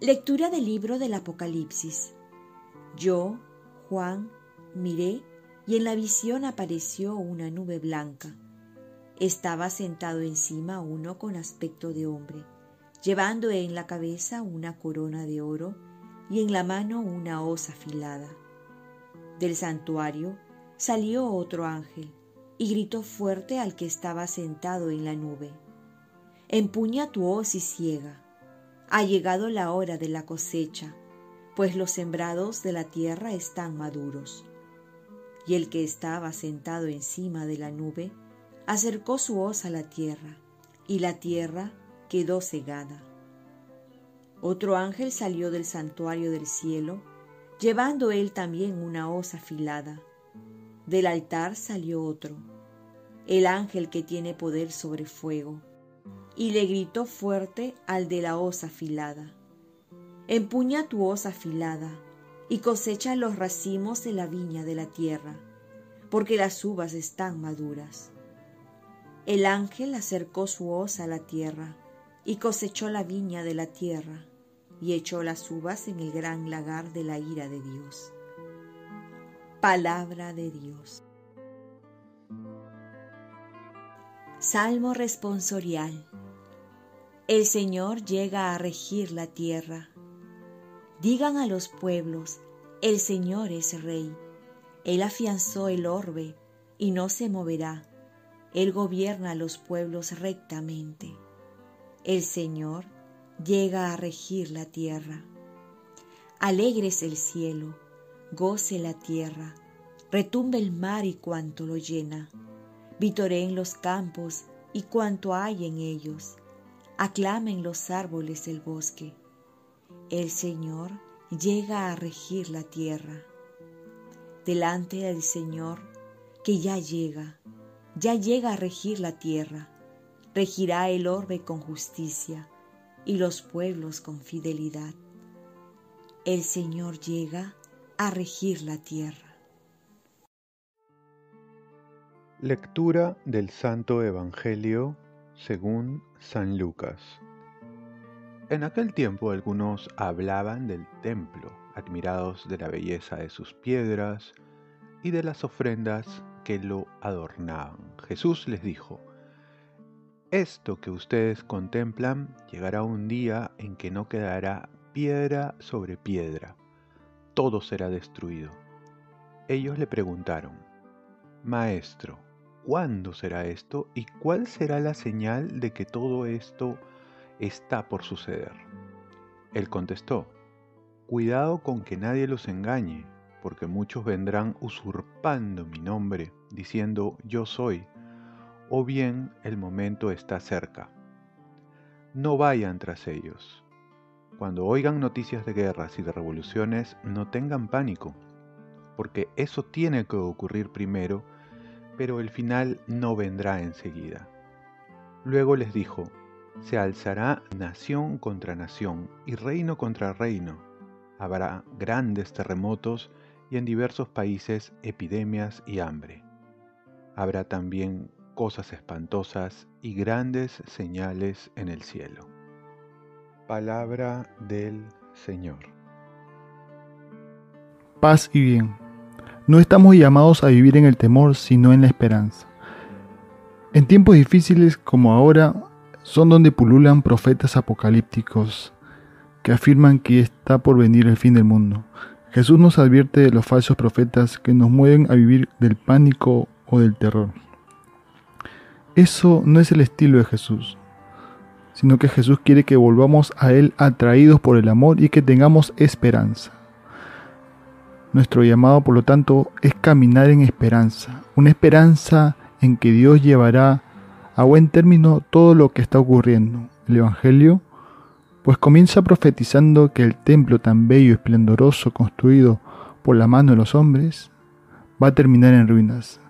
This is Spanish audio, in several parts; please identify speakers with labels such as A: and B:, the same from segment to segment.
A: Lectura del libro del Apocalipsis. Yo, Juan, miré y en la visión apareció una nube blanca. Estaba sentado encima uno con aspecto de hombre, llevando en la cabeza una corona de oro y en la mano una hoz afilada. Del santuario salió otro ángel y gritó fuerte al que estaba sentado en la nube. Empuña tu hoz y ciega. Ha llegado la hora de la cosecha, pues los sembrados de la tierra están maduros. Y el que estaba sentado encima de la nube acercó su hoz a la tierra, y la tierra quedó cegada. Otro ángel salió del santuario del cielo, llevando él también una hoz afilada. Del altar salió otro, el ángel que tiene poder sobre fuego, y le gritó fuerte al de la hoz afilada. Empuña tu hoz afilada y cosecha los racimos de la viña de la tierra, porque las uvas están maduras. El ángel acercó su hoz a la tierra y cosechó la viña de la tierra y echó las uvas en el gran lagar de la ira de Dios. Palabra de Dios. Salmo responsorial. El Señor llega a regir la tierra. Digan a los pueblos, el Señor es rey. Él afianzó el orbe y no se moverá. Él gobierna a los pueblos rectamente. El Señor llega a regir la tierra. Alegres el cielo, goce la tierra, retumbe el mar y cuanto lo llena vitoreen los campos y cuanto hay en ellos, aclamen los árboles del bosque. El Señor llega a regir la tierra. Delante del Señor, que ya llega, ya llega a regir la tierra, regirá el orbe con justicia y los pueblos con fidelidad. El Señor llega a regir la tierra.
B: Lectura del Santo Evangelio según San Lucas. En aquel tiempo algunos hablaban del templo, admirados de la belleza de sus piedras y de las ofrendas que lo adornaban. Jesús les dijo, Esto que ustedes contemplan llegará un día en que no quedará piedra sobre piedra, todo será destruido. Ellos le preguntaron, Maestro, ¿Cuándo será esto y cuál será la señal de que todo esto está por suceder? Él contestó, Cuidado con que nadie los engañe, porque muchos vendrán usurpando mi nombre, diciendo yo soy, o bien el momento está cerca. No vayan tras ellos. Cuando oigan noticias de guerras y de revoluciones, no tengan pánico, porque eso tiene que ocurrir primero, pero el final no vendrá enseguida. Luego les dijo, se alzará nación contra nación y reino contra reino. Habrá grandes terremotos y en diversos países epidemias y hambre. Habrá también cosas espantosas y grandes señales en el cielo. Palabra del Señor.
C: Paz y bien. No estamos llamados a vivir en el temor, sino en la esperanza. En tiempos difíciles como ahora, son donde pululan profetas apocalípticos que afirman que está por venir el fin del mundo. Jesús nos advierte de los falsos profetas que nos mueven a vivir del pánico o del terror. Eso no es el estilo de Jesús, sino que Jesús quiere que volvamos a Él atraídos por el amor y que tengamos esperanza. Nuestro llamado, por lo tanto, es caminar en esperanza, una esperanza en que Dios llevará a buen término todo lo que está ocurriendo. El Evangelio, pues comienza profetizando que el templo tan bello y esplendoroso construido por la mano de los hombres va a terminar en ruinas.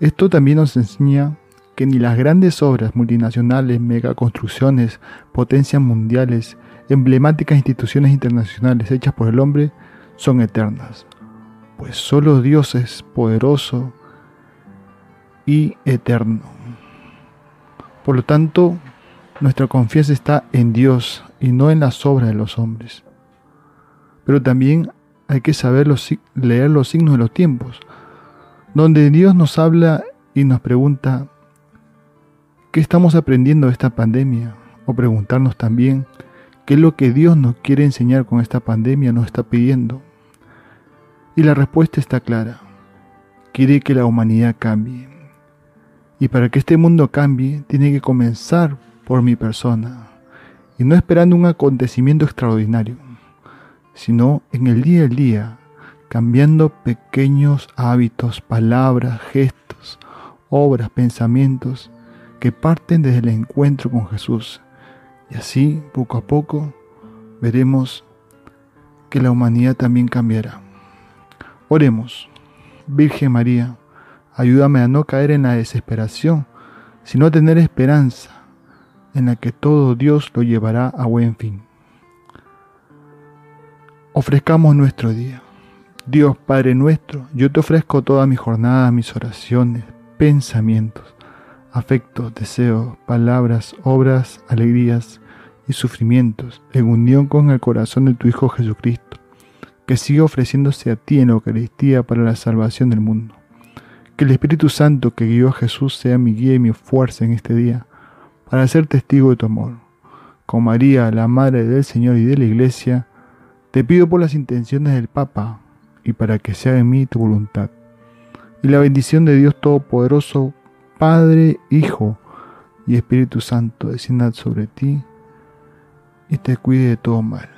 C: Esto también nos enseña que ni las grandes obras multinacionales, megaconstrucciones, potencias mundiales, emblemáticas instituciones internacionales hechas por el hombre son eternas, pues solo Dios es poderoso y eterno. Por lo tanto, nuestra confianza está en Dios y no en las obras de los hombres. Pero también hay que saber leer los signos de los tiempos, donde Dios nos habla y nos pregunta, ¿qué estamos aprendiendo de esta pandemia? O preguntarnos también, ¿qué es lo que Dios nos quiere enseñar con esta pandemia, nos está pidiendo? Y la respuesta está clara, quiere que la humanidad cambie. Y para que este mundo cambie, tiene que comenzar por mi persona, y no esperando un acontecimiento extraordinario, sino en el día a día, cambiando pequeños hábitos, palabras, gestos, obras, pensamientos que parten desde el encuentro con Jesús. Y así, poco a poco, veremos que la humanidad también cambiará. Oremos, Virgen María, ayúdame a no caer en la desesperación, sino a tener esperanza en la que todo Dios lo llevará a buen fin. Ofrezcamos nuestro día. Dios Padre nuestro, yo te ofrezco toda mi jornada, mis oraciones, pensamientos, afectos, deseos, palabras, obras, alegrías y sufrimientos, en unión con el corazón de tu Hijo Jesucristo, que sigue ofreciéndose a ti en la Eucaristía para la salvación del mundo. Que el Espíritu Santo que guió a Jesús sea mi guía y mi fuerza en este día, para ser testigo de tu amor. Con María, la Madre del Señor y de la Iglesia, te pido por las intenciones del Papa, y para que sea en mí tu voluntad. Y la bendición de Dios Todopoderoso, Padre, Hijo y Espíritu Santo, descienda sobre ti y te cuide de todo mal.